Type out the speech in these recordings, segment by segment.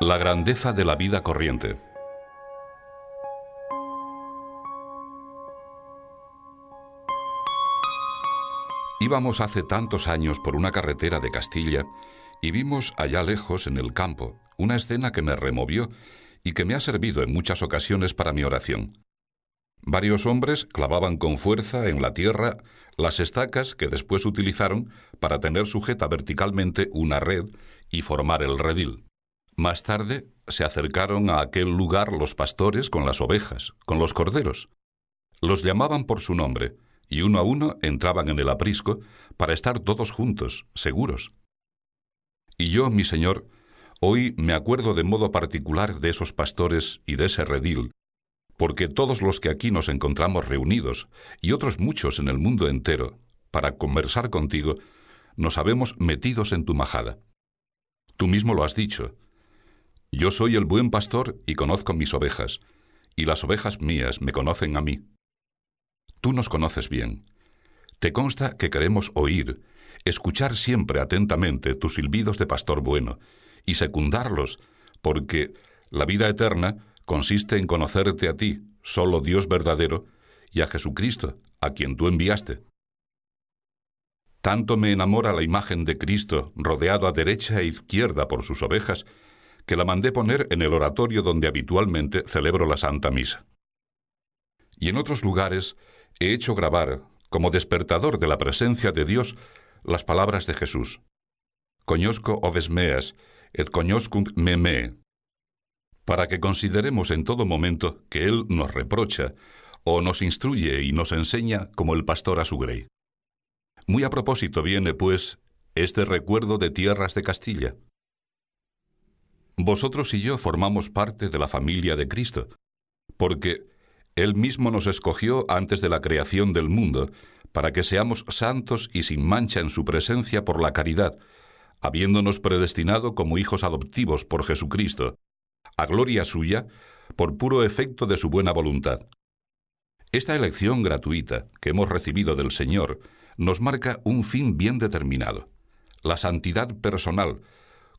La grandeza de la vida corriente. Íbamos hace tantos años por una carretera de Castilla y vimos allá lejos, en el campo, una escena que me removió y que me ha servido en muchas ocasiones para mi oración. Varios hombres clavaban con fuerza en la tierra las estacas que después utilizaron para tener sujeta verticalmente una red y formar el redil. Más tarde se acercaron a aquel lugar los pastores con las ovejas, con los corderos. Los llamaban por su nombre, y uno a uno entraban en el aprisco para estar todos juntos, seguros. Y yo, mi Señor, hoy me acuerdo de modo particular de esos pastores y de ese redil, porque todos los que aquí nos encontramos reunidos, y otros muchos en el mundo entero, para conversar contigo, nos habemos metidos en tu majada. Tú mismo lo has dicho, yo soy el buen pastor y conozco mis ovejas, y las ovejas mías me conocen a mí. Tú nos conoces bien. Te consta que queremos oír, escuchar siempre atentamente tus silbidos de pastor bueno, y secundarlos, porque la vida eterna consiste en conocerte a ti, solo Dios verdadero, y a Jesucristo, a quien tú enviaste. Tanto me enamora la imagen de Cristo, rodeado a derecha e izquierda por sus ovejas, que la mandé poner en el oratorio donde habitualmente celebro la Santa Misa. Y en otros lugares he hecho grabar, como despertador de la presencia de Dios, las palabras de Jesús. Coñosco oves meas, et coñoscunt me me, para que consideremos en todo momento que Él nos reprocha o nos instruye y nos enseña como el pastor a su grey. Muy a propósito viene, pues, este recuerdo de tierras de Castilla. Vosotros y yo formamos parte de la familia de Cristo, porque Él mismo nos escogió antes de la creación del mundo, para que seamos santos y sin mancha en su presencia por la caridad, habiéndonos predestinado como hijos adoptivos por Jesucristo, a gloria suya, por puro efecto de su buena voluntad. Esta elección gratuita que hemos recibido del Señor nos marca un fin bien determinado, la santidad personal,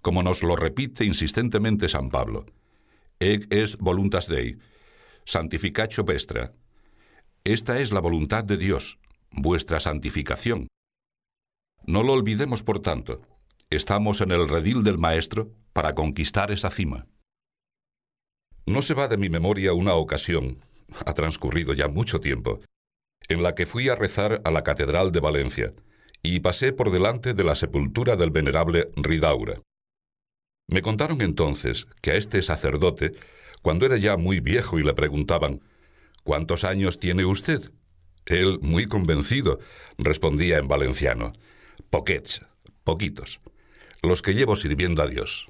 como nos lo repite insistentemente San Pablo. Eg es voluntas Dei, santificatio vestra. Esta es la voluntad de Dios, vuestra santificación. No lo olvidemos, por tanto. Estamos en el redil del Maestro para conquistar esa cima. No se va de mi memoria una ocasión, ha transcurrido ya mucho tiempo, en la que fui a rezar a la Catedral de Valencia y pasé por delante de la sepultura del venerable Ridaura. Me contaron entonces que a este sacerdote, cuando era ya muy viejo y le preguntaban, ¿cuántos años tiene usted? Él, muy convencido, respondía en valenciano, poquets, poquitos, los que llevo sirviendo a Dios.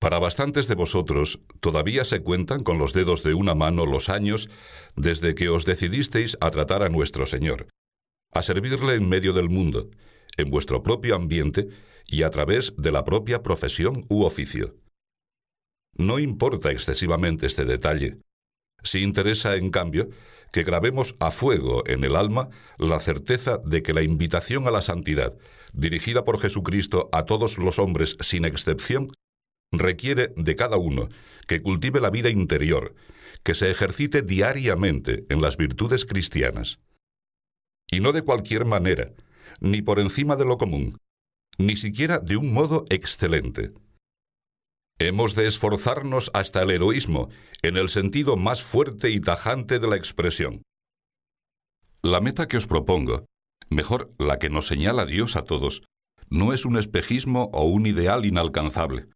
Para bastantes de vosotros, todavía se cuentan con los dedos de una mano los años desde que os decidisteis a tratar a nuestro Señor, a servirle en medio del mundo, en vuestro propio ambiente y a través de la propia profesión u oficio. No importa excesivamente este detalle. Si interesa, en cambio, que grabemos a fuego en el alma la certeza de que la invitación a la santidad, dirigida por Jesucristo a todos los hombres sin excepción, requiere de cada uno que cultive la vida interior, que se ejercite diariamente en las virtudes cristianas. Y no de cualquier manera, ni por encima de lo común, ni siquiera de un modo excelente. Hemos de esforzarnos hasta el heroísmo, en el sentido más fuerte y tajante de la expresión. La meta que os propongo, mejor la que nos señala Dios a todos, no es un espejismo o un ideal inalcanzable.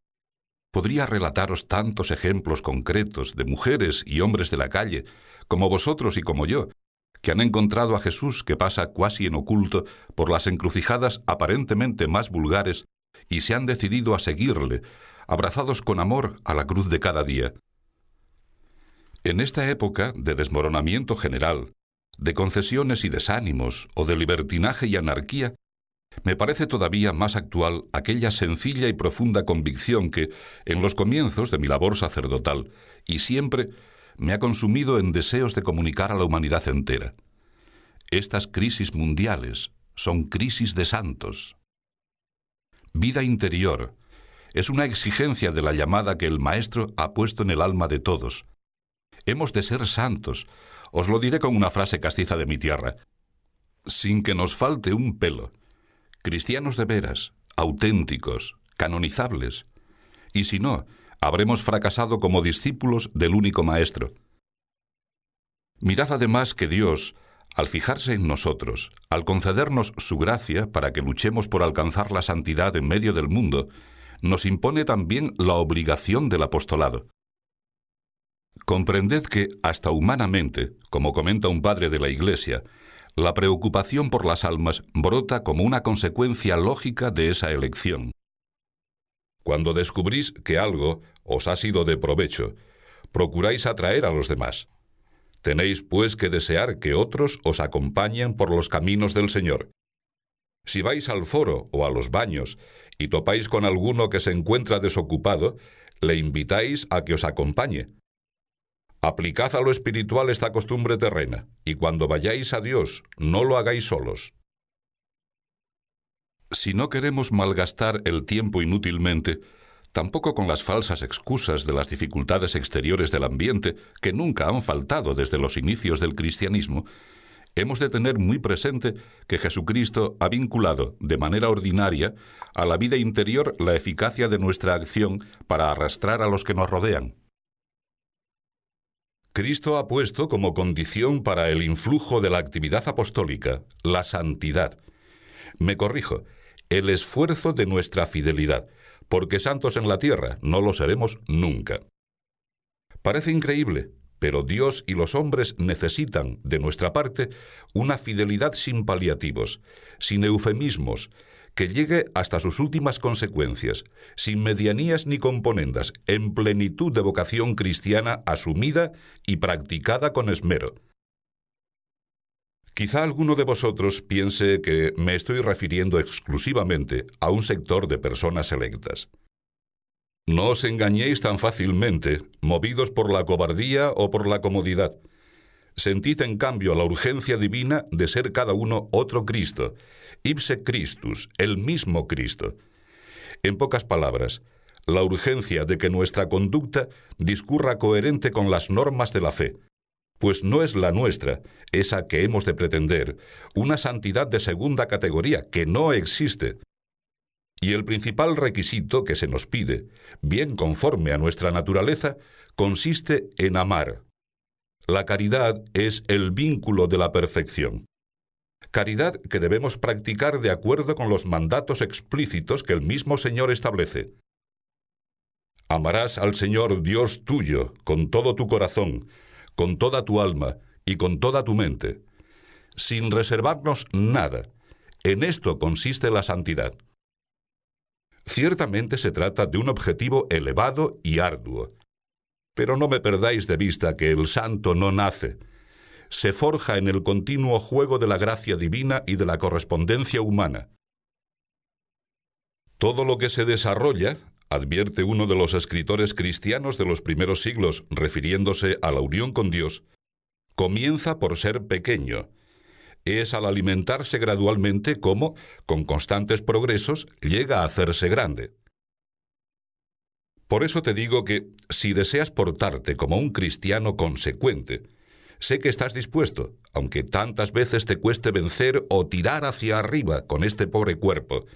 Podría relataros tantos ejemplos concretos de mujeres y hombres de la calle, como vosotros y como yo, que han encontrado a Jesús que pasa cuasi en oculto por las encrucijadas aparentemente más vulgares y se han decidido a seguirle, abrazados con amor a la cruz de cada día. En esta época de desmoronamiento general, de concesiones y desánimos, o de libertinaje y anarquía, me parece todavía más actual aquella sencilla y profunda convicción que, en los comienzos de mi labor sacerdotal, y siempre me ha consumido en deseos de comunicar a la humanidad entera. Estas crisis mundiales son crisis de santos. Vida interior es una exigencia de la llamada que el Maestro ha puesto en el alma de todos. Hemos de ser santos. Os lo diré con una frase castiza de mi tierra. Sin que nos falte un pelo. Cristianos de veras, auténticos, canonizables. Y si no, habremos fracasado como discípulos del único Maestro. Mirad además que Dios, al fijarse en nosotros, al concedernos su gracia para que luchemos por alcanzar la santidad en medio del mundo, nos impone también la obligación del apostolado. Comprended que, hasta humanamente, como comenta un padre de la Iglesia, la preocupación por las almas brota como una consecuencia lógica de esa elección. Cuando descubrís que algo os ha sido de provecho, procuráis atraer a los demás. Tenéis pues que desear que otros os acompañen por los caminos del Señor. Si vais al foro o a los baños y topáis con alguno que se encuentra desocupado, le invitáis a que os acompañe. Aplicad a lo espiritual esta costumbre terrena, y cuando vayáis a Dios, no lo hagáis solos. Si no queremos malgastar el tiempo inútilmente, tampoco con las falsas excusas de las dificultades exteriores del ambiente, que nunca han faltado desde los inicios del cristianismo, hemos de tener muy presente que Jesucristo ha vinculado de manera ordinaria a la vida interior la eficacia de nuestra acción para arrastrar a los que nos rodean. Cristo ha puesto como condición para el influjo de la actividad apostólica la santidad. Me corrijo, el esfuerzo de nuestra fidelidad, porque santos en la tierra no lo seremos nunca. Parece increíble, pero Dios y los hombres necesitan, de nuestra parte, una fidelidad sin paliativos, sin eufemismos, que llegue hasta sus últimas consecuencias, sin medianías ni componendas, en plenitud de vocación cristiana asumida y practicada con esmero. Quizá alguno de vosotros piense que me estoy refiriendo exclusivamente a un sector de personas electas. No os engañéis tan fácilmente, movidos por la cobardía o por la comodidad. Sentid en cambio la urgencia divina de ser cada uno otro Cristo, ipse Christus, el mismo Cristo. En pocas palabras, la urgencia de que nuestra conducta discurra coherente con las normas de la fe, pues no es la nuestra, esa que hemos de pretender, una santidad de segunda categoría que no existe. Y el principal requisito que se nos pide, bien conforme a nuestra naturaleza, consiste en amar. La caridad es el vínculo de la perfección. Caridad que debemos practicar de acuerdo con los mandatos explícitos que el mismo Señor establece. Amarás al Señor Dios tuyo con todo tu corazón, con toda tu alma y con toda tu mente, sin reservarnos nada. En esto consiste la santidad. Ciertamente se trata de un objetivo elevado y arduo. Pero no me perdáis de vista que el santo no nace. Se forja en el continuo juego de la gracia divina y de la correspondencia humana. Todo lo que se desarrolla, advierte uno de los escritores cristianos de los primeros siglos, refiriéndose a la unión con Dios, comienza por ser pequeño. Es al alimentarse gradualmente como, con constantes progresos, llega a hacerse grande. Por eso te digo que, si deseas portarte como un cristiano consecuente, sé que estás dispuesto, aunque tantas veces te cueste vencer o tirar hacia arriba con este pobre cuerpo,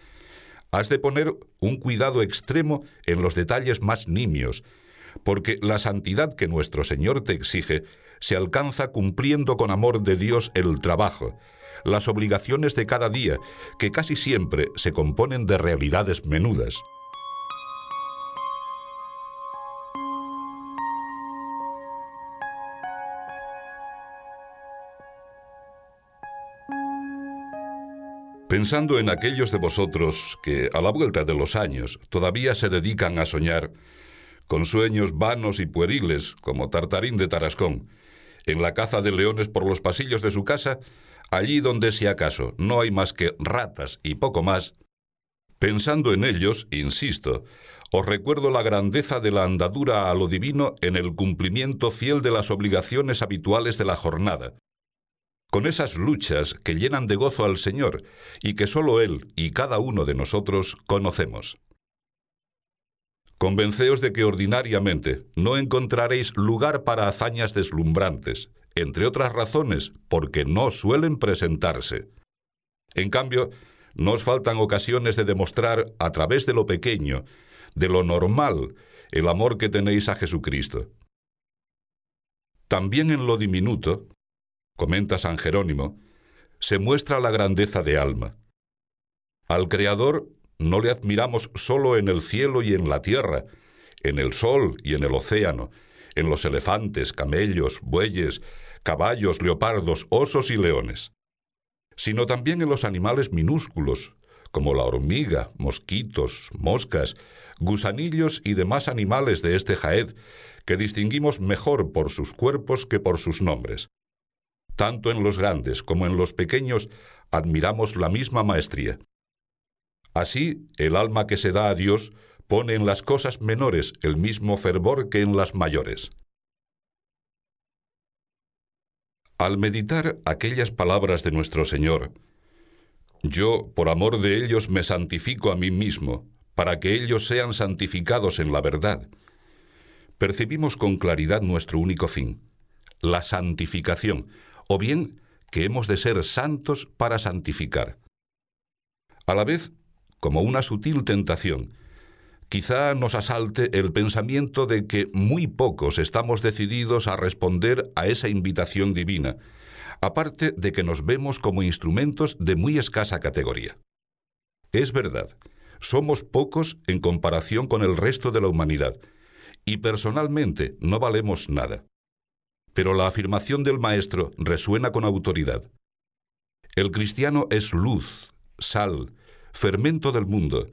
Has de poner un cuidado extremo en los detalles más nimios, porque la santidad que nuestro Señor te exige se alcanza cumpliendo con amor de Dios el trabajo, las obligaciones de cada día, que casi siempre se componen de realidades menudas. Pensando en aquellos de vosotros que, a la vuelta de los años, todavía se dedican a soñar, con sueños vanos y pueriles, como Tartarín de Tarascón, en la caza de leones por los pasillos de su casa, allí donde si acaso no hay más que ratas y poco más, pensando en ellos, insisto, os recuerdo la grandeza de la andadura a lo divino en el cumplimiento fiel de las obligaciones habituales de la jornada, con esas luchas que llenan de gozo al Señor y que sólo Él y cada uno de nosotros conocemos. Convenceos de que ordinariamente no encontraréis lugar para hazañas deslumbrantes, entre otras razones porque no suelen presentarse. En cambio, no os faltan ocasiones de demostrar a través de lo pequeño, de lo normal, el amor que tenéis a Jesucristo. También en lo diminuto, comenta San Jerónimo, se muestra la grandeza de alma. Al Creador no le admiramos solo en el cielo y en la tierra, en el sol y en el océano, en los elefantes, camellos, bueyes, caballos, leopardos, osos y leones, sino también en los animales minúsculos, como la hormiga, mosquitos, moscas, gusanillos y demás animales de este jaed, que distinguimos mejor por sus cuerpos que por sus nombres. Tanto en los grandes como en los pequeños admiramos la misma maestría. Así, el alma que se da a Dios pone en las cosas menores el mismo fervor que en las mayores. Al meditar aquellas palabras de nuestro Señor, yo, por amor de ellos, me santifico a mí mismo, para que ellos sean santificados en la verdad, percibimos con claridad nuestro único fin, la santificación, o bien que hemos de ser santos para santificar. A la vez, como una sutil tentación, quizá nos asalte el pensamiento de que muy pocos estamos decididos a responder a esa invitación divina, aparte de que nos vemos como instrumentos de muy escasa categoría. Es verdad, somos pocos en comparación con el resto de la humanidad, y personalmente no valemos nada pero la afirmación del Maestro resuena con autoridad. El cristiano es luz, sal, fermento del mundo,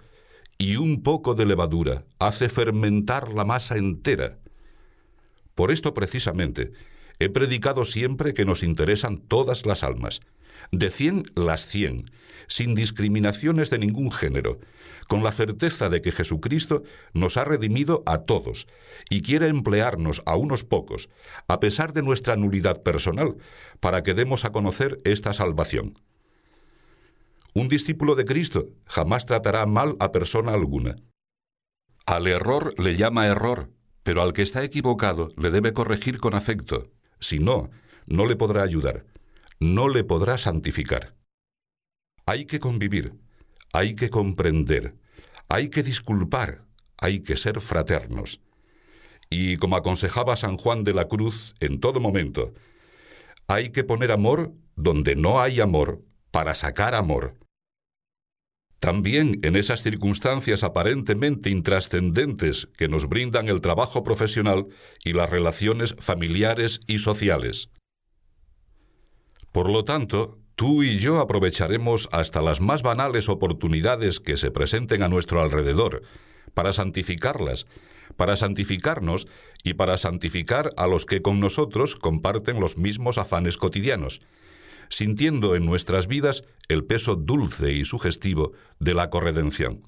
y un poco de levadura hace fermentar la masa entera. Por esto precisamente, he predicado siempre que nos interesan todas las almas, de cien las cien, sin discriminaciones de ningún género, con la certeza de que Jesucristo nos ha redimido a todos y quiere emplearnos a unos pocos, a pesar de nuestra nulidad personal, para que demos a conocer esta salvación. Un discípulo de Cristo jamás tratará mal a persona alguna. Al error le llama error, pero al que está equivocado le debe corregir con afecto. Si no, no le podrá ayudar, no le podrá santificar. Hay que convivir, hay que comprender, hay que disculpar, hay que ser fraternos. Y como aconsejaba San Juan de la Cruz en todo momento, hay que poner amor donde no hay amor para sacar amor. También en esas circunstancias aparentemente intrascendentes que nos brindan el trabajo profesional y las relaciones familiares y sociales. Por lo tanto, Tú y yo aprovecharemos hasta las más banales oportunidades que se presenten a nuestro alrededor para santificarlas, para santificarnos y para santificar a los que con nosotros comparten los mismos afanes cotidianos, sintiendo en nuestras vidas el peso dulce y sugestivo de la corredención.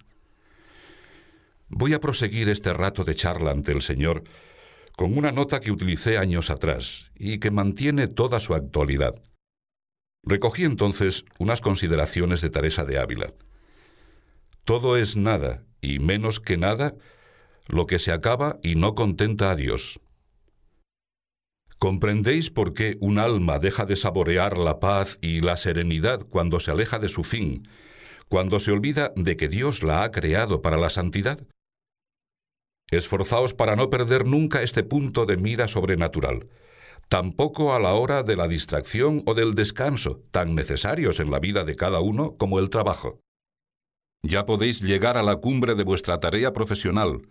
Voy a proseguir este rato de charla ante el Señor con una nota que utilicé años atrás y que mantiene toda su actualidad. Recogí entonces unas consideraciones de Teresa de Ávila. Todo es nada, y menos que nada, lo que se acaba y no contenta a Dios. ¿Comprendéis por qué un alma deja de saborear la paz y la serenidad cuando se aleja de su fin, cuando se olvida de que Dios la ha creado para la santidad? Esforzaos para no perder nunca este punto de mira sobrenatural, tampoco a la hora de la distracción o del descanso, tan necesarios en la vida de cada uno como el trabajo. Ya podéis llegar a la cumbre de vuestra tarea profesional,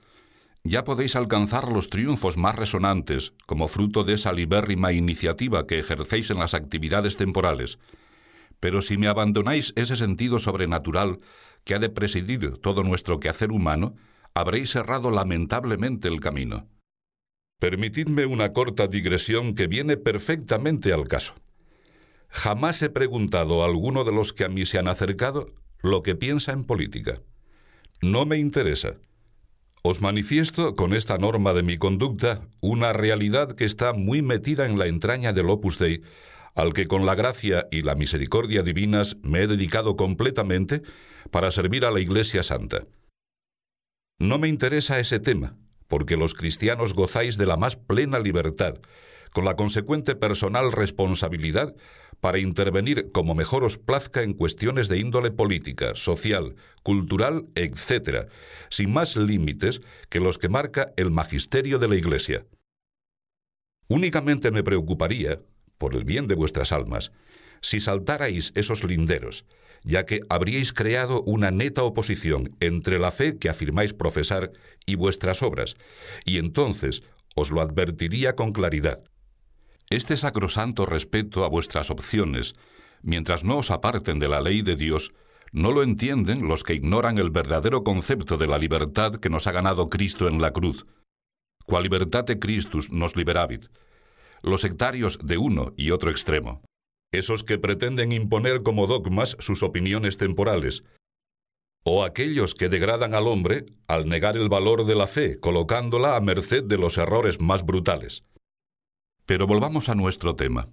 ya podéis alcanzar los triunfos más resonantes como fruto de esa libérrima iniciativa que ejercéis en las actividades temporales. Pero si me abandonáis ese sentido sobrenatural que ha de presidir todo nuestro quehacer humano, habréis errado lamentablemente el camino. Permitidme una corta digresión que viene perfectamente al caso. Jamás he preguntado a alguno de los que a mí se han acercado lo que piensa en política. No me interesa. Os manifiesto con esta norma de mi conducta una realidad que está muy metida en la entraña del Opus Dei, al que con la gracia y la misericordia divinas me he dedicado completamente para servir a la Iglesia Santa. No me interesa ese tema, porque los cristianos gozáis de la más plena libertad, con la consecuente personal responsabilidad para intervenir como mejor os plazca en cuestiones de índole política, social, cultural, etc., sin más límites que los que marca el magisterio de la Iglesia. Únicamente me preocuparía, por el bien de vuestras almas, si saltarais esos linderos, ya que habríais creado una neta oposición entre la fe que afirmáis profesar y vuestras obras, y entonces os lo advertiría con claridad. Este sacrosanto respeto a vuestras opciones, mientras no os aparten de la ley de Dios, no lo entienden los que ignoran el verdadero concepto de la libertad que nos ha ganado Cristo en la cruz. Qual libertate Christus nos liberavit, los sectarios de uno y otro extremo, esos que pretenden imponer como dogmas sus opiniones temporales, o aquellos que degradan al hombre al negar el valor de la fe, colocándola a merced de los errores más brutales. Pero volvamos a nuestro tema.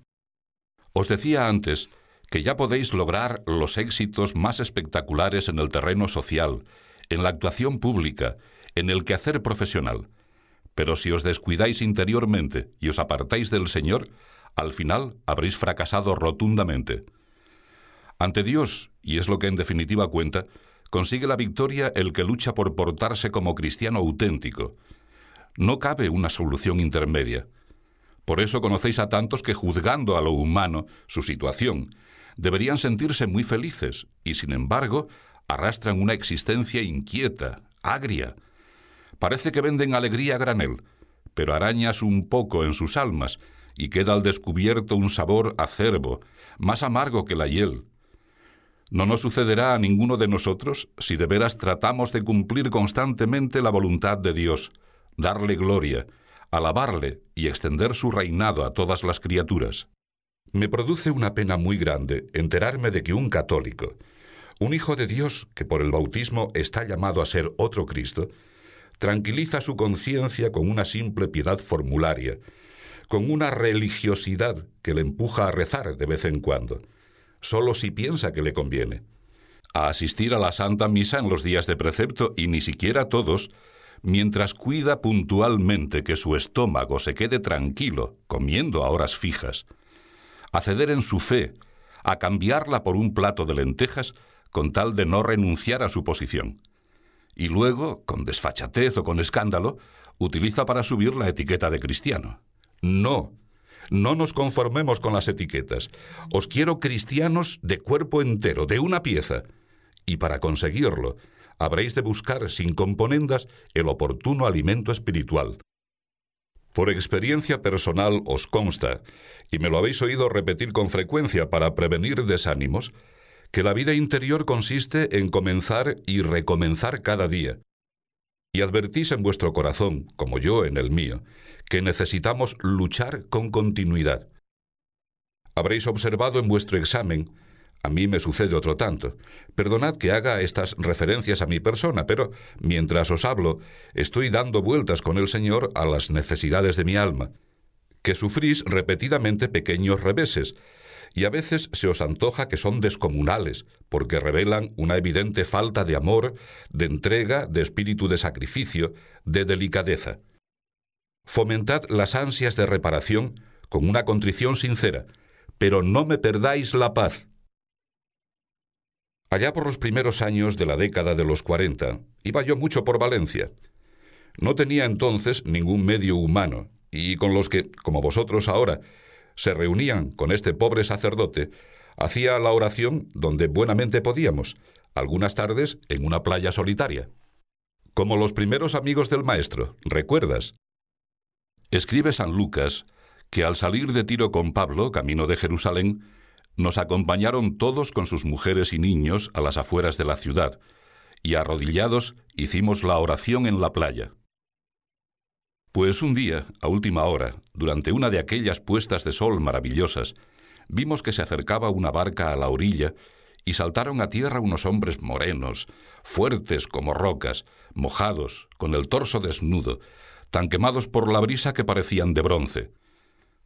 Os decía antes que ya podéis lograr los éxitos más espectaculares en el terreno social, en la actuación pública, en el quehacer profesional, pero si os descuidáis interiormente y os apartáis del Señor, al final habréis fracasado rotundamente. Ante Dios, y es lo que en definitiva cuenta, consigue la victoria el que lucha por portarse como cristiano auténtico. No cabe una solución intermedia. Por eso conocéis a tantos que juzgando a lo humano su situación, deberían sentirse muy felices y sin embargo arrastran una existencia inquieta, agria, Parece que venden alegría a granel, pero arañas un poco en sus almas y queda al descubierto un sabor acerbo, más amargo que la hiel. No nos sucederá a ninguno de nosotros si de veras tratamos de cumplir constantemente la voluntad de Dios, darle gloria, alabarle y extender su reinado a todas las criaturas. Me produce una pena muy grande enterarme de que un católico, un hijo de Dios que por el bautismo está llamado a ser otro Cristo, tranquiliza su conciencia con una simple piedad formularia, con una religiosidad que le empuja a rezar de vez en cuando, solo si piensa que le conviene, a asistir a la Santa Misa en los días de precepto y ni siquiera todos, mientras cuida puntualmente que su estómago se quede tranquilo, comiendo a horas fijas, a ceder en su fe, a cambiarla por un plato de lentejas con tal de no renunciar a su posición. Y luego, con desfachatez o con escándalo, utiliza para subir la etiqueta de cristiano. No, no nos conformemos con las etiquetas. Os quiero cristianos de cuerpo entero, de una pieza. Y para conseguirlo, habréis de buscar sin componendas el oportuno alimento espiritual. Por experiencia personal os consta, y me lo habéis oído repetir con frecuencia para prevenir desánimos, que la vida interior consiste en comenzar y recomenzar cada día. Y advertís en vuestro corazón, como yo en el mío, que necesitamos luchar con continuidad. Habréis observado en vuestro examen, a mí me sucede otro tanto. Perdonad que haga estas referencias a mi persona, pero mientras os hablo, estoy dando vueltas con el Señor a las necesidades de mi alma, que sufrís repetidamente pequeños reveses, y a veces se os antoja que son descomunales, porque revelan una evidente falta de amor, de entrega, de espíritu de sacrificio, de delicadeza. Fomentad las ansias de reparación con una contrición sincera, pero no me perdáis la paz. Allá por los primeros años de la década de los cuarenta, iba yo mucho por Valencia. No tenía entonces ningún medio humano, y con los que, como vosotros ahora, se reunían con este pobre sacerdote, hacía la oración donde buenamente podíamos, algunas tardes en una playa solitaria. Como los primeros amigos del Maestro, ¿recuerdas? Escribe San Lucas que al salir de Tiro con Pablo, camino de Jerusalén, nos acompañaron todos con sus mujeres y niños a las afueras de la ciudad, y arrodillados hicimos la oración en la playa. Pues un día, a última hora, durante una de aquellas puestas de sol maravillosas, vimos que se acercaba una barca a la orilla y saltaron a tierra unos hombres morenos, fuertes como rocas, mojados, con el torso desnudo, tan quemados por la brisa que parecían de bronce.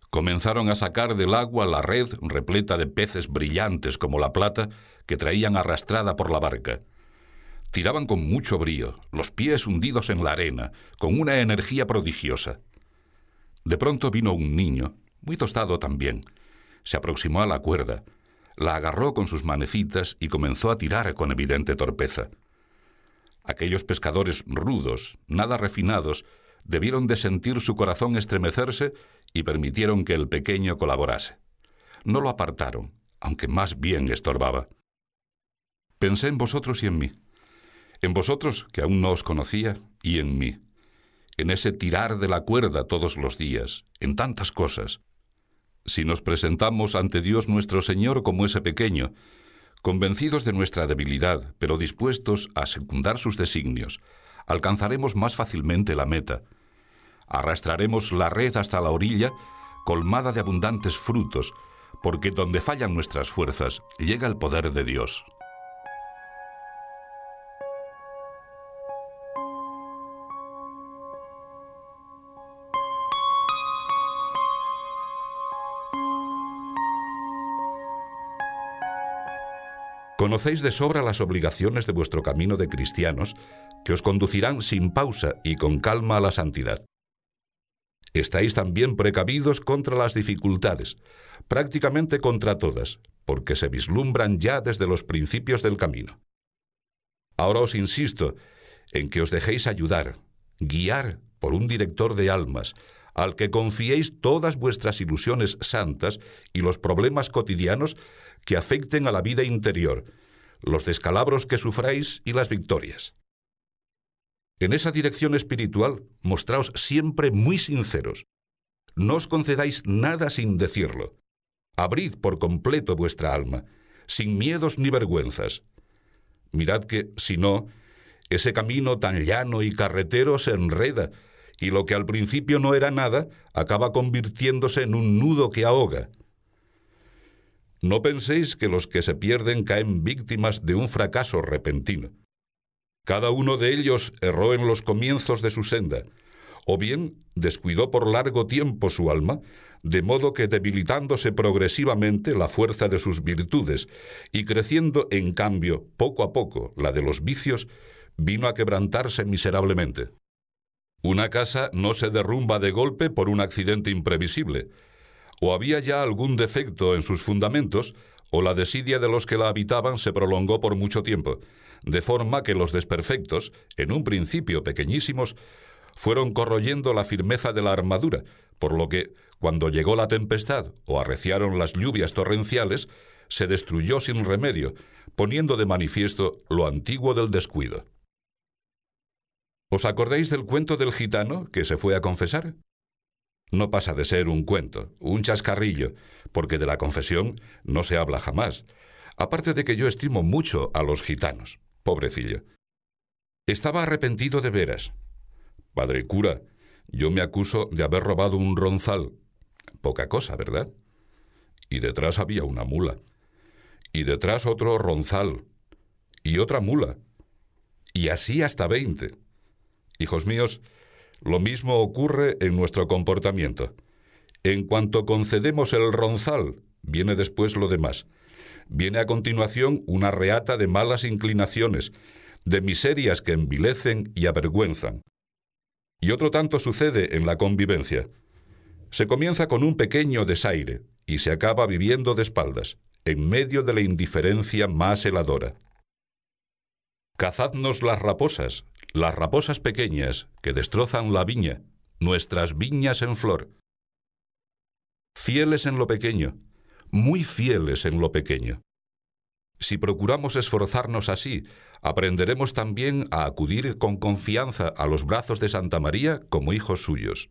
comenzaron a sacar del agua la red repleta de peces brillantes como la plata que traían arrastrada por la barca. Tiraban con mucho brío, los pies hundidos en la arena, con una energía prodigiosa. De pronto vino un niño, muy tostado también. Se aproximó a la cuerda, la agarró con sus manecitas y comenzó a tirar con evidente torpeza. Aquellos pescadores rudos, nada refinados, debieron de sentir su corazón estremecerse y permitieron que el pequeño colaborase. No lo apartaron, aunque más bien estorbaba. Pensé en vosotros y en mí, en vosotros que aún no os conocía y en mí, en ese tirar de la cuerda todos los días, en tantas cosas. Si nos presentamos ante Dios nuestro Señor como ese pequeño, convencidos de nuestra debilidad, pero dispuestos a secundar sus designios, alcanzaremos más fácilmente la meta, Arrastraremos la red hasta la orilla, colmada de abundantes frutos, porque donde fallan nuestras fuerzas llega el poder de Dios. Conocéis de sobra las obligaciones de vuestro camino de cristianos, que os conducirán sin pausa y con calma a la santidad. Estáis también precavidos contra las dificultades, prácticamente contra todas, porque se vislumbran ya desde los principios del camino. Ahora os insisto en que os dejéis ayudar, guiar por un director de almas, al que confiéis todas vuestras ilusiones santas y los problemas cotidianos que afecten a la vida interior, los descalabros que sufráis y las victorias. En esa dirección espiritual, mostraos siempre muy sinceros. No os concedáis nada sin decirlo. Abrid por completo vuestra alma, sin miedos ni vergüenzas. Mirad que, si no, ese camino tan llano y carretero se enreda, y lo que al principio no era nada acaba convirtiéndose en un nudo que ahoga. No penséis que los que se pierden caen víctimas de un fracaso repentino. Cada uno de ellos erró en los comienzos de su senda, o bien descuidó por largo tiempo su alma, de modo que debilitándose progresivamente la fuerza de sus virtudes y creciendo en cambio poco a poco la de los vicios, vino a quebrantarse miserablemente. Una casa no se derrumba de golpe por un accidente imprevisible. O había ya algún defecto en sus fundamentos, o la desidia de los que la habitaban se prolongó por mucho tiempo, de forma que los desperfectos, en un principio pequeñísimos, fueron corroyendo la firmeza de la armadura, por lo que, cuando llegó la tempestad o arreciaron las lluvias torrenciales, se destruyó sin remedio, poniendo de manifiesto lo antiguo del descuido. ¿Os acordáis del cuento del gitano que se fue a confesar? No pasa de ser un cuento, un chascarrillo, porque de la confesión no se habla jamás, aparte de que yo estimo mucho a los gitanos pobrecillo. Estaba arrepentido de veras. Padre cura, yo me acuso de haber robado un ronzal. Poca cosa, ¿verdad? Y detrás había una mula. Y detrás otro ronzal. Y otra mula. Y así hasta veinte. Hijos míos, lo mismo ocurre en nuestro comportamiento. En cuanto concedemos el ronzal, viene después lo demás. Viene a continuación una reata de malas inclinaciones, de miserias que envilecen y avergüenzan. Y otro tanto sucede en la convivencia. Se comienza con un pequeño desaire y se acaba viviendo de espaldas, en medio de la indiferencia más heladora. Cazadnos las raposas, las raposas pequeñas que destrozan la viña, nuestras viñas en flor. Fieles en lo pequeño, muy fieles en lo pequeño. Si procuramos esforzarnos así, aprenderemos también a acudir con confianza a los brazos de Santa María como hijos suyos.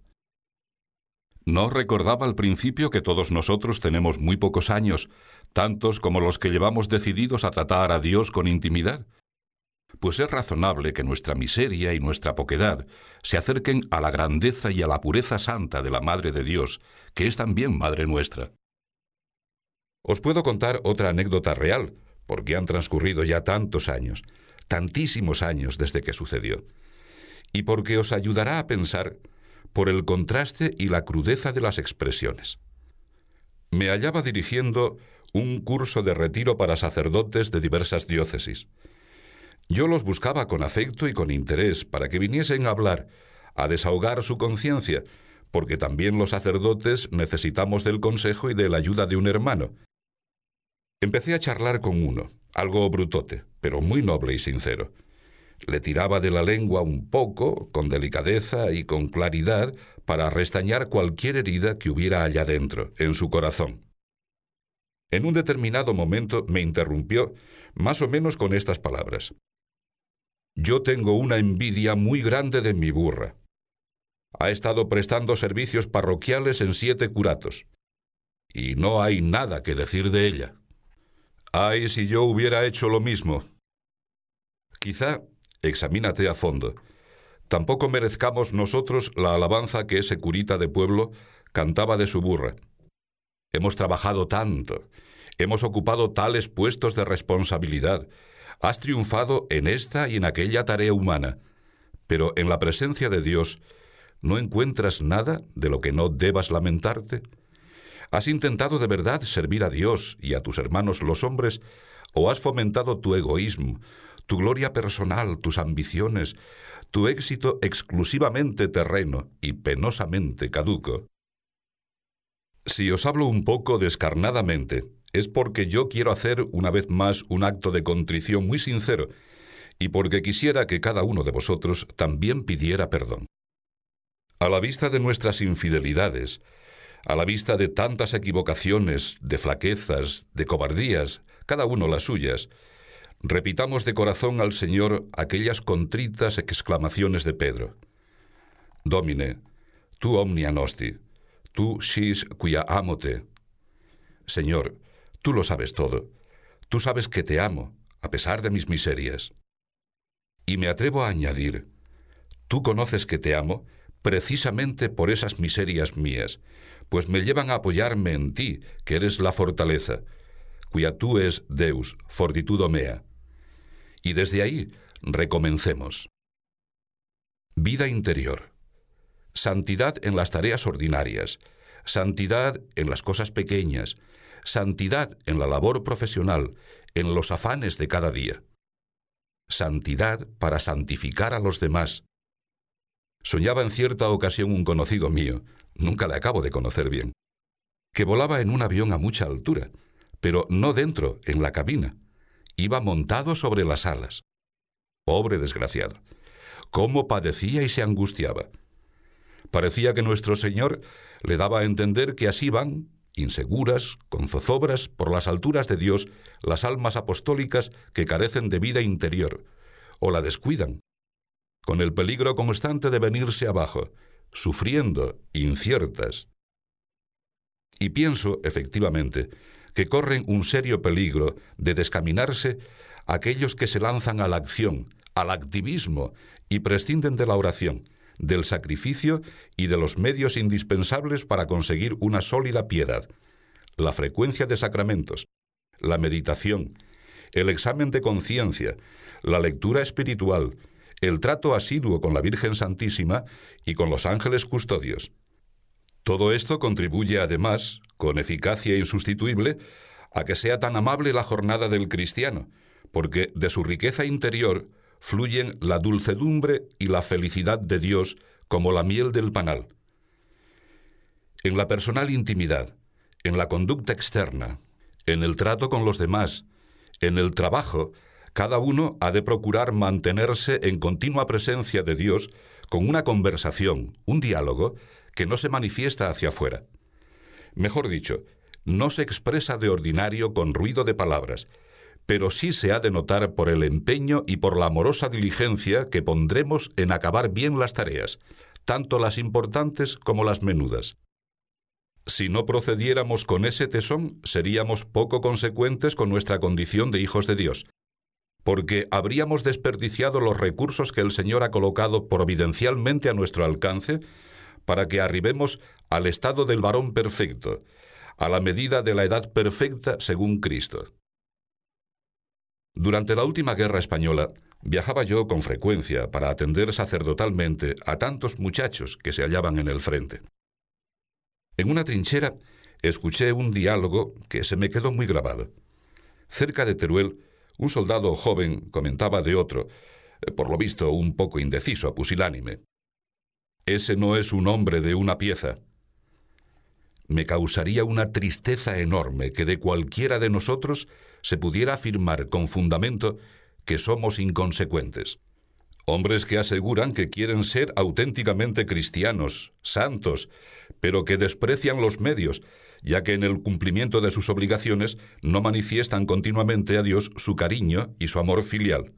¿No recordaba al principio que todos nosotros tenemos muy pocos años, tantos como los que llevamos decididos a tratar a Dios con intimidad? Pues es razonable que nuestra miseria y nuestra poquedad se acerquen a la grandeza y a la pureza santa de la Madre de Dios, que es también Madre nuestra. Os puedo contar otra anécdota real, porque han transcurrido ya tantos años, tantísimos años desde que sucedió, y porque os ayudará a pensar por el contraste y la crudeza de las expresiones. Me hallaba dirigiendo un curso de retiro para sacerdotes de diversas diócesis. Yo los buscaba con afecto y con interés para que viniesen a hablar, a desahogar su conciencia, porque también los sacerdotes necesitamos del consejo y de la ayuda de un hermano. Empecé a charlar con uno, algo brutote, pero muy noble y sincero. Le tiraba de la lengua un poco, con delicadeza y con claridad, para restañar cualquier herida que hubiera allá dentro, en su corazón. En un determinado momento me interrumpió, más o menos con estas palabras. Yo tengo una envidia muy grande de mi burra. Ha estado prestando servicios parroquiales en siete curatos. Y no hay nada que decir de ella. Ay, si yo hubiera hecho lo mismo. Quizá, examínate a fondo, tampoco merezcamos nosotros la alabanza que ese curita de pueblo cantaba de su burra. Hemos trabajado tanto, hemos ocupado tales puestos de responsabilidad, has triunfado en esta y en aquella tarea humana, pero en la presencia de Dios, ¿no encuentras nada de lo que no debas lamentarte? ¿Has intentado de verdad servir a Dios y a tus hermanos los hombres? ¿O has fomentado tu egoísmo, tu gloria personal, tus ambiciones, tu éxito exclusivamente terreno y penosamente caduco? Si os hablo un poco descarnadamente, es porque yo quiero hacer una vez más un acto de contrición muy sincero y porque quisiera que cada uno de vosotros también pidiera perdón. A la vista de nuestras infidelidades, a la vista de tantas equivocaciones, de flaquezas, de cobardías, cada uno las suyas, repitamos de corazón al Señor aquellas contritas exclamaciones de Pedro. Domine, tu omnia nosti, Tú, Shis, cuya amote. Señor, tú lo sabes todo. Tú sabes que te amo, a pesar de mis miserias. Y me atrevo a añadir, tú conoces que te amo precisamente por esas miserias mías, pues me llevan a apoyarme en ti, que eres la fortaleza, cuya tú es Deus, fortitudo mea. Y desde ahí recomencemos. Vida interior santidad en las tareas ordinarias, santidad en las cosas pequeñas, santidad en la labor profesional, en los afanes de cada día. Santidad para santificar a los demás. Soñaba en cierta ocasión un conocido mío, nunca le acabo de conocer bien, que volaba en un avión a mucha altura, pero no dentro, en la cabina. Iba montado sobre las alas. Pobre desgraciado. Cómo padecía y se angustiaba. Parecía que nuestro Señor le daba a entender que así van, inseguras, con zozobras, por las alturas de Dios, las almas apostólicas que carecen de vida interior, o la descuidan, con el peligro constante de venirse abajo, sufriendo, inciertas. Y pienso, efectivamente, que corren un serio peligro de descaminarse aquellos que se lanzan a la acción, al activismo y prescinden de la oración, del sacrificio y de los medios indispensables para conseguir una sólida piedad, la frecuencia de sacramentos, la meditación, el examen de conciencia, la lectura espiritual, el trato asiduo con la Virgen Santísima y con los ángeles custodios. Todo esto contribuye además, con eficacia insustituible, a que sea tan amable la jornada del cristiano, porque de su riqueza interior fluyen la dulcedumbre y la felicidad de Dios como la miel del panal. En la personal intimidad, en la conducta externa, en el trato con los demás, en el trabajo, cada uno ha de procurar mantenerse en continua presencia de Dios con una conversación, un diálogo, que no se manifiesta hacia afuera. Mejor dicho, no se expresa de ordinario con ruido de palabras, pero sí se ha de notar por el empeño y por la amorosa diligencia que pondremos en acabar bien las tareas, tanto las importantes como las menudas. Si no procediéramos con ese tesón, seríamos poco consecuentes con nuestra condición de hijos de Dios, porque habríamos desperdiciado los recursos que el Señor ha colocado providencialmente a nuestro alcance para que arribemos al estado del varón perfecto, a la medida de la edad perfecta según Cristo. Durante la última guerra española, viajaba yo con frecuencia para atender sacerdotalmente a tantos muchachos que se hallaban en el frente. En una trinchera escuché un diálogo que se me quedó muy grabado. Cerca de Teruel, un soldado joven comentaba de otro, por lo visto un poco indeciso, pusilánime. Ese no es un hombre de una pieza. Me causaría una tristeza enorme que de cualquiera de nosotros se pudiera afirmar con fundamento que somos inconsecuentes. Hombres que aseguran que quieren ser auténticamente cristianos, santos, pero que desprecian los medios, ya que en el cumplimiento de sus obligaciones no manifiestan continuamente a Dios su cariño y su amor filial.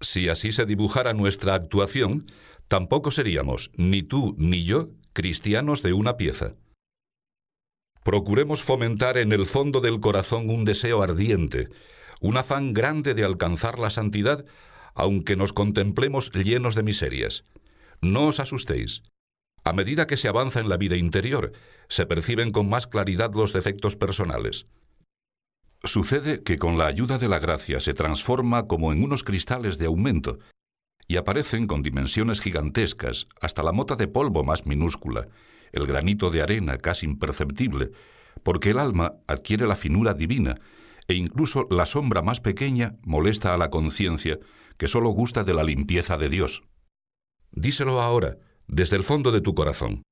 Si así se dibujara nuestra actuación, tampoco seríamos, ni tú ni yo, cristianos de una pieza. Procuremos fomentar en el fondo del corazón un deseo ardiente, un afán grande de alcanzar la santidad, aunque nos contemplemos llenos de miserias. No os asustéis. A medida que se avanza en la vida interior, se perciben con más claridad los defectos personales. Sucede que con la ayuda de la gracia se transforma como en unos cristales de aumento y aparecen con dimensiones gigantescas, hasta la mota de polvo más minúscula, el granito de arena casi imperceptible, porque el alma adquiere la finura divina e incluso la sombra más pequeña molesta a la conciencia que sólo gusta de la limpieza de Dios. Díselo ahora, desde el fondo de tu corazón.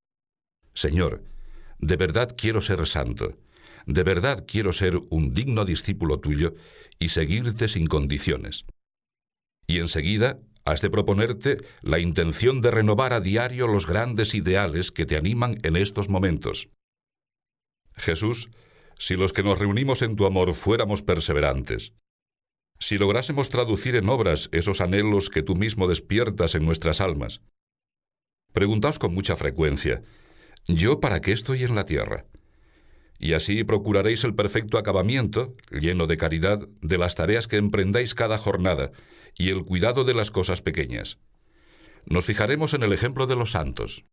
Señor, de verdad quiero ser santo, de verdad quiero ser un digno discípulo tuyo y seguirte sin condiciones. Y enseguida has de proponerte la intención de renovar a diario los grandes ideales que te animan en estos momentos. Jesús, si los que nos reunimos en tu amor fuéramos perseverantes, si lográsemos traducir en obras esos anhelos que tú mismo despiertas en nuestras almas, preguntaos con mucha frecuencia, ¿yo para qué estoy en la tierra? Y así procuraréis el perfecto acabamiento, lleno de caridad, de las tareas que emprendáis cada jornada y el cuidado de las cosas pequeñas. Nos fijaremos en el ejemplo de los santos.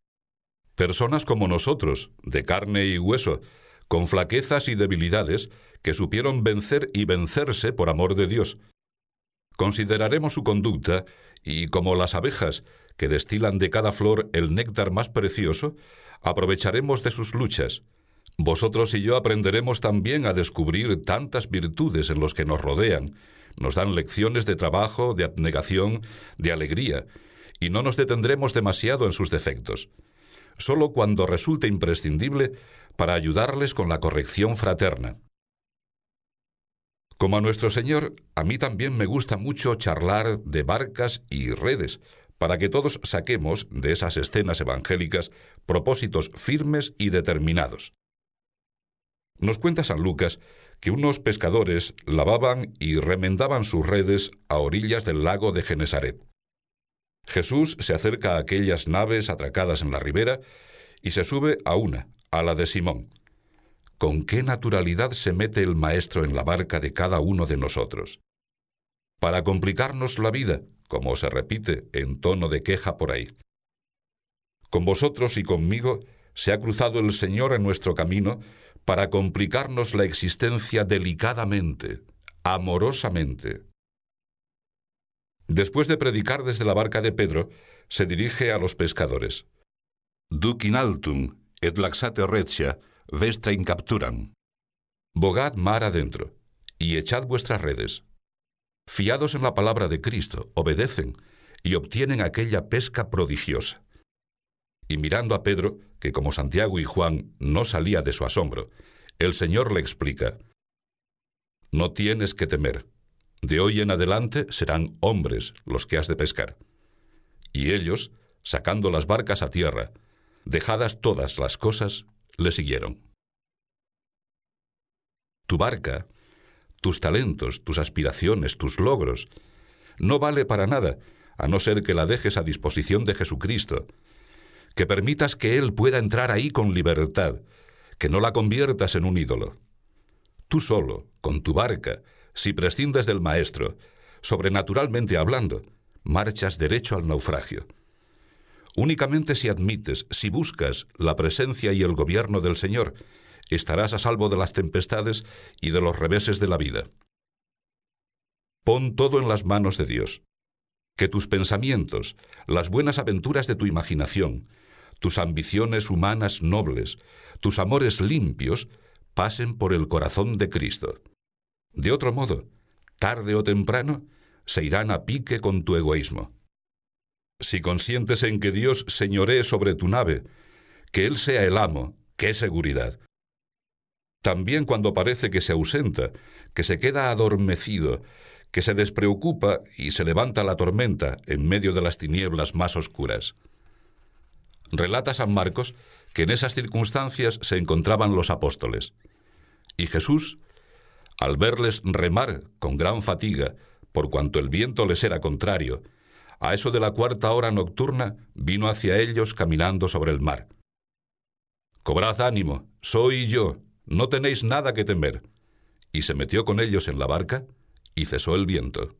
Personas como nosotros, de carne y hueso, con flaquezas y debilidades, que supieron vencer y vencerse por amor de Dios. Consideraremos su conducta y, como las abejas, que destilan de cada flor el néctar más precioso, aprovecharemos de sus luchas. Vosotros y yo aprenderemos también a descubrir tantas virtudes en los que nos rodean, nos dan lecciones de trabajo, de abnegación, de alegría, y no nos detendremos demasiado en sus defectos. Solo cuando resulte imprescindible para ayudarles con la corrección fraterna. Como a nuestro Señor, a mí también me gusta mucho charlar de barcas y redes, para que todos saquemos de esas escenas evangélicas propósitos firmes y determinados. Nos cuenta San Lucas que unos pescadores lavaban y remendaban sus redes a orillas del lago de Genesaret. Jesús se acerca a aquellas naves atracadas en la ribera y se sube a una, a la de Simón. Con qué naturalidad se mete el Maestro en la barca de cada uno de nosotros. Para complicarnos la vida, como se repite en tono de queja por ahí. Con vosotros y conmigo se ha cruzado el Señor en nuestro camino para complicarnos la existencia delicadamente, amorosamente. Después de predicar desde la barca de Pedro, se dirige a los pescadores. Duc et laxate recia vestra in capturam. Bogad mar adentro, y echad vuestras redes. Fiados en la palabra de Cristo, obedecen y obtienen aquella pesca prodigiosa. Y mirando a Pedro, que como Santiago y Juan no salía de su asombro, el Señor le explica, No tienes que temer, de hoy en adelante serán hombres los que has de pescar. Y ellos, sacando las barcas a tierra, dejadas todas las cosas, le siguieron. Tu barca, tus talentos, tus aspiraciones, tus logros, no vale para nada, a no ser que la dejes a disposición de Jesucristo, que permitas que Él pueda entrar ahí con libertad, que no la conviertas en un ídolo. Tú solo, con tu barca, si prescindes del Maestro, sobrenaturalmente hablando, marchas derecho al naufragio. Únicamente si admites, si buscas la presencia y el gobierno del Señor, estarás a salvo de las tempestades y de los reveses de la vida. Pon todo en las manos de Dios. Que tus pensamientos, las buenas aventuras de tu imaginación, tus ambiciones humanas nobles, tus amores limpios, pasen por el corazón de Cristo. De otro modo, tarde o temprano, se irán a pique con tu egoísmo. Si consientes en que Dios señoree sobre tu nave, que Él sea el amo, qué seguridad. También cuando parece que se ausenta, que se queda adormecido, que se despreocupa y se levanta la tormenta en medio de las tinieblas más oscuras. Relata San Marcos que en esas circunstancias se encontraban los apóstoles. Y Jesús, al verles remar con gran fatiga, por cuanto el viento les era contrario, a eso de la cuarta hora nocturna vino hacia ellos caminando sobre el mar. Cobrad ánimo, soy yo, no tenéis nada que temer. Y se metió con ellos en la barca y cesó el viento.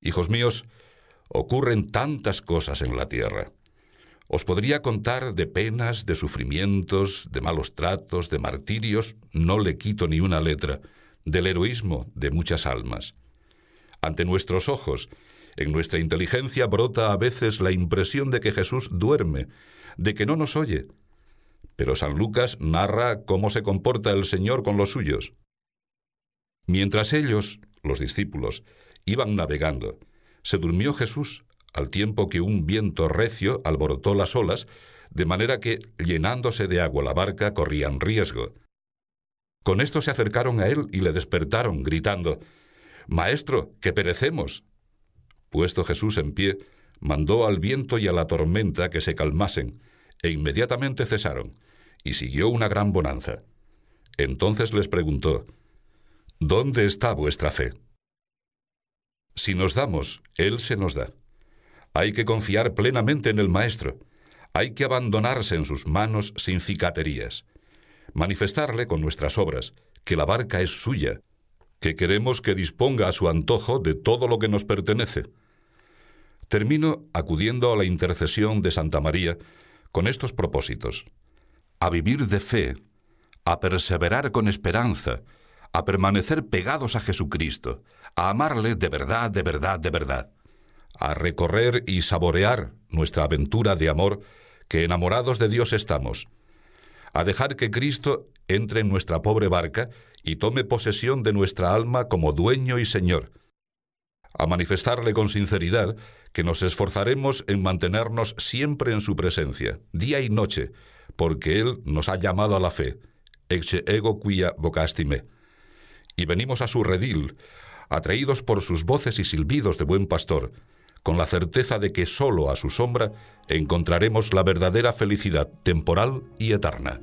Hijos míos, ocurren tantas cosas en la tierra. Os podría contar de penas, de sufrimientos, de malos tratos, de martirios, no le quito ni una letra, del heroísmo de muchas almas. Ante nuestros ojos, en nuestra inteligencia brota a veces la impresión de que Jesús duerme, de que no nos oye. Pero San Lucas narra cómo se comporta el Señor con los suyos. Mientras ellos, los discípulos, iban navegando, se durmió Jesús al tiempo que un viento recio alborotó las olas, de manera que, llenándose de agua la barca, corrían riesgo. Con esto se acercaron a él y le despertaron, gritando, Maestro, que perecemos. Puesto Jesús en pie, mandó al viento y a la tormenta que se calmasen, e inmediatamente cesaron, y siguió una gran bonanza. Entonces les preguntó, ¿Dónde está vuestra fe? Si nos damos, Él se nos da. Hay que confiar plenamente en el Maestro. Hay que abandonarse en sus manos sin cicaterías. Manifestarle con nuestras obras que la barca es suya, que queremos que disponga a su antojo de todo lo que nos pertenece. Termino acudiendo a la intercesión de Santa María con estos propósitos. A vivir de fe, a perseverar con esperanza, a permanecer pegados a Jesucristo, a amarle de verdad, de verdad, de verdad, a recorrer y saborear nuestra aventura de amor que enamorados de Dios estamos, a dejar que Cristo entre en nuestra pobre barca y tome posesión de nuestra alma como dueño y Señor, a manifestarle con sinceridad que nos esforzaremos en mantenernos siempre en su presencia, día y noche, porque Él nos ha llamado a la fe, ex ego quia vocastime. Y venimos a su redil, atraídos por sus voces y silbidos de buen pastor, con la certeza de que sólo a su sombra encontraremos la verdadera felicidad temporal y eterna.